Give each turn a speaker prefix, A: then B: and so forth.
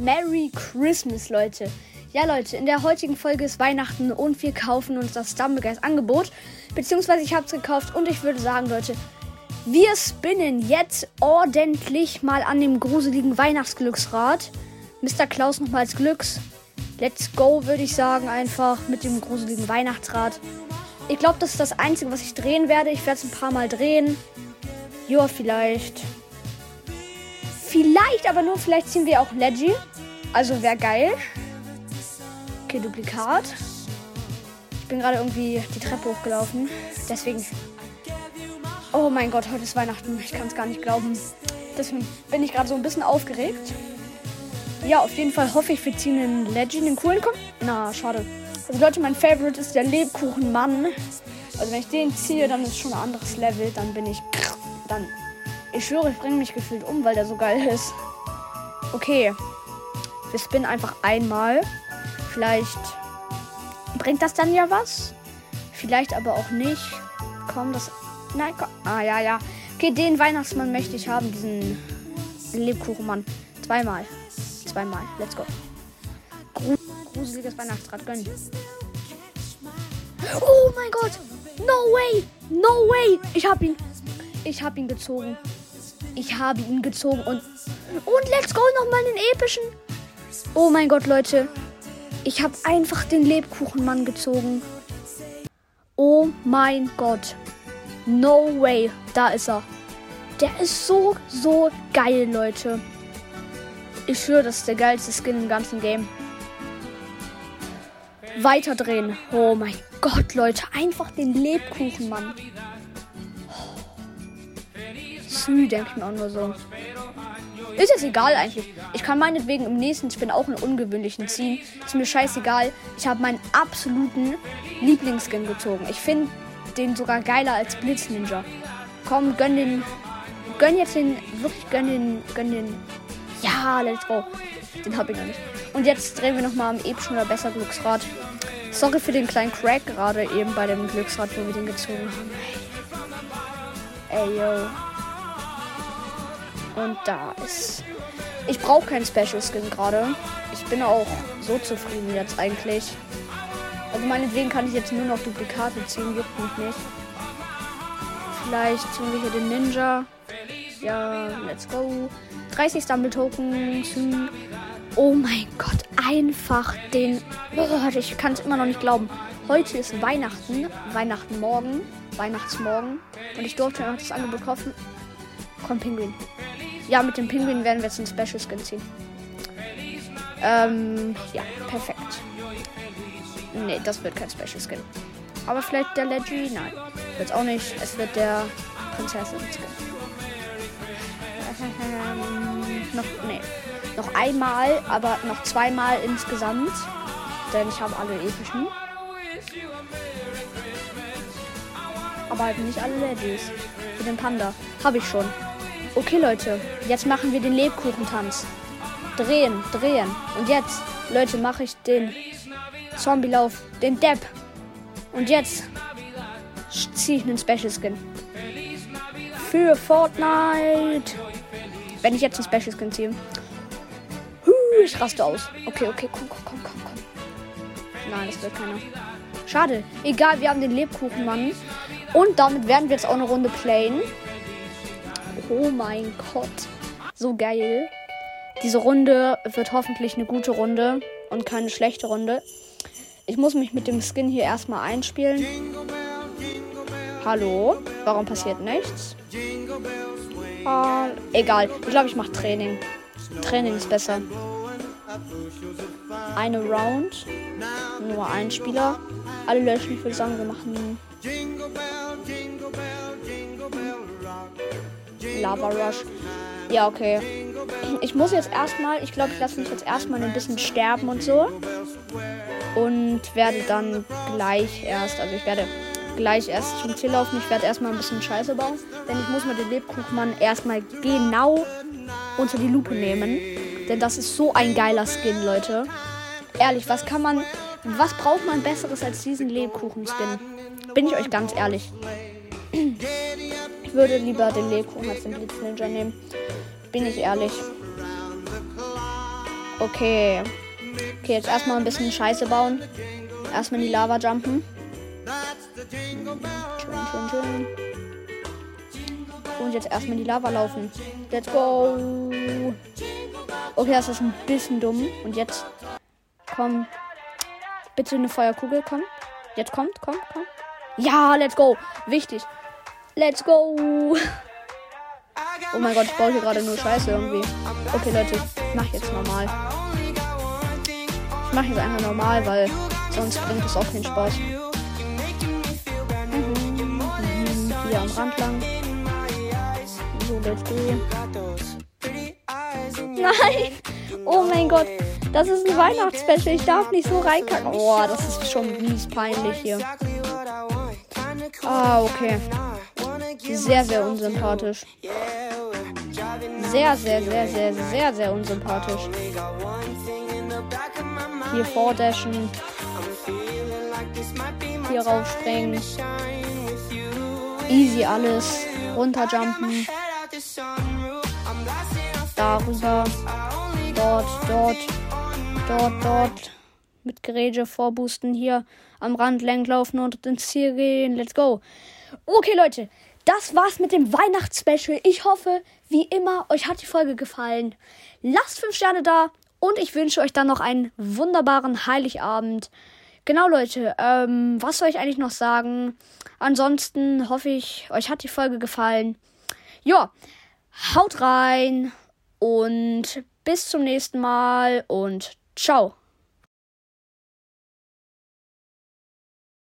A: Merry Christmas, Leute. Ja, Leute, in der heutigen Folge ist Weihnachten und wir kaufen uns das Stumblegeist Angebot. Beziehungsweise ich habe es gekauft und ich würde sagen, Leute, wir spinnen jetzt ordentlich mal an dem gruseligen Weihnachtsglücksrad. Mr. Klaus nochmal als Glücks. Let's go, würde ich sagen, einfach mit dem gruseligen Weihnachtsrad. Ich glaube, das ist das Einzige, was ich drehen werde. Ich werde es ein paar Mal drehen. Ja, vielleicht. Vielleicht, aber nur vielleicht ziehen wir auch Leggy. Also wäre geil. Okay, Duplikat. Ich bin gerade irgendwie die Treppe hochgelaufen. Deswegen. Oh mein Gott, heute ist Weihnachten. Ich kann es gar nicht glauben. Deswegen bin ich gerade so ein bisschen aufgeregt. Ja, auf jeden Fall hoffe ich, wir ziehen einen Legend, den coolen kommen. Na, schade. Also Leute, mein Favorite ist der Lebkuchenmann. Also wenn ich den ziehe, dann ist schon ein anderes Level. Dann bin ich. Dann ich schwöre, ich bringe mich gefühlt um, weil der so geil ist. Okay. Wir spinnen einfach einmal. Vielleicht bringt das dann ja was. Vielleicht aber auch nicht. Komm, das. Nein, komm. Ah, ja, ja. Okay, den Weihnachtsmann möchte ich haben. Diesen Lebkuchenmann. Zweimal. Zweimal. Let's go. Gruseliges Weihnachtsrad gönnen. Oh mein Gott. No way. No way. Ich hab ihn. Ich hab ihn gezogen. Ich habe ihn gezogen und. Und let's go nochmal den epischen. Oh mein Gott, Leute. Ich habe einfach den Lebkuchenmann gezogen. Oh mein Gott. No way. Da ist er. Der ist so, so geil, Leute. Ich schwöre, das ist der geilste Skin im ganzen Game. Weiterdrehen. Oh mein Gott, Leute. Einfach den Lebkuchenmann. Sü, denke ich mir auch nur so. Ist jetzt egal eigentlich. Ich kann meinetwegen im nächsten Spin auch einen ungewöhnlichen ziehen. Ist mir scheißegal. Ich habe meinen absoluten Lieblingsskin gezogen. Ich finde den sogar geiler als Blitz Ninja. Komm, gönn den. Gönn jetzt den. Wirklich gönn den. Gönn den. Ja, let's go. Den habe ich noch nicht. Und jetzt drehen wir nochmal am epischen oder besser Glücksrad. Sorry für den kleinen Crack gerade eben bei dem Glücksrad, wo wir den gezogen haben. Ey, yo. Und da ist. Ich brauche keinen Special Skin gerade. Ich bin auch so zufrieden jetzt eigentlich. Also meinetwegen kann ich jetzt nur noch Duplikate ziehen, juckt mich nicht. Vielleicht ziehen wir hier den Ninja. Ja, let's go. 30 Stumble Tokens. Oh mein Gott, einfach den. Oh, ich kann es immer noch nicht glauben. Heute ist Weihnachten. Weihnachten morgen. Weihnachtsmorgen. Und ich durfte noch das Angebot kaufen. Komm, Pinguin. Ja, mit dem Pinguin werden wir jetzt einen Special Skin ziehen. Ähm, ja, perfekt. Nee, das wird kein Special Skin. Aber vielleicht der Leggy? Nein. Wird's auch nicht. Es wird der Prinzessin Skin. Ähm, noch, nee. Noch einmal, aber noch zweimal insgesamt. Denn ich habe alle epischen. Aber halt nicht alle Legis. Für den Panda. Habe ich schon. Okay, Leute, jetzt machen wir den Lebkuchentanz. Drehen, drehen. Und jetzt, Leute, mache ich den Zombielauf, den Depp. Und jetzt ziehe ich einen Special Skin. Für Fortnite. Wenn ich jetzt einen Special Skin ziehe. ich raste aus. Okay, okay, komm, komm, komm, komm, komm. Nein, das wird keiner. Schade. Egal, wir haben den Lebkuchenmann. Und damit werden wir jetzt auch eine Runde playen. Oh mein Gott. So geil. Diese Runde wird hoffentlich eine gute Runde und keine schlechte Runde. Ich muss mich mit dem Skin hier erstmal einspielen. Hallo? Warum passiert nichts? Uh, egal. Ich glaube, ich mache Training. Training ist besser. Eine Round. Nur ein Spieler. Alle löschen. Ich würde sagen, wir machen Lava Rush. Ja, okay. Ich muss jetzt erstmal, ich glaube, ich lasse mich jetzt erstmal ein bisschen sterben und so. Und werde dann gleich erst, also ich werde gleich erst zum Ziel laufen. Ich werde erstmal ein bisschen Scheiße bauen. Denn ich muss mir den Lebkuchenmann erstmal genau unter die Lupe nehmen. Denn das ist so ein geiler Skin, Leute. Ehrlich, was kann man, was braucht man besseres als diesen Lebkuchen-Skin? Bin ich euch ganz ehrlich. Ich würde lieber den Lebkuchen als den Blitz Ninja nehmen. Bin ich ehrlich. Okay. Okay, jetzt erstmal ein bisschen Scheiße bauen. Erstmal in die Lava jumpen. Und jetzt erstmal in die Lava laufen. Let's go. Okay, das ist ein bisschen dumm. Und jetzt komm. Bitte eine Feuerkugel, komm. Jetzt kommt, komm, komm. Ja, let's go. Wichtig. Let's go. Oh mein Gott, ich baue hier gerade nur Scheiße irgendwie. Okay, Leute, ich mach jetzt normal. Ich mache jetzt einfach normal, weil sonst bringt es auch keinen Spaß. Mhm, mhm, hier am Rand lang. So, let's go. Nein! Oh mein Gott, das ist ein Weihnachtsspecial. Ich darf nicht so reinkacken. Oh, das ist schon mies peinlich hier. Ah, okay. Sehr, sehr unsympathisch. Sehr, sehr, sehr, sehr, sehr, sehr unsympathisch. Hier vordashen. Hier raufspringen. Easy alles. Runterjumpen. Darüber. Dort, dort. Dort, dort. Mit Geräte vorboosten. Hier am Rand länglaufen und ins Ziel gehen. Let's go. Okay, Leute. Das war's mit dem Weihnachtsspecial. Ich hoffe, wie immer, euch hat die Folge gefallen. Lasst 5 Sterne da und ich wünsche euch dann noch einen wunderbaren Heiligabend. Genau, Leute, ähm, was soll ich eigentlich noch sagen? Ansonsten hoffe ich, euch hat die Folge gefallen. Ja, haut rein und bis zum nächsten Mal und ciao.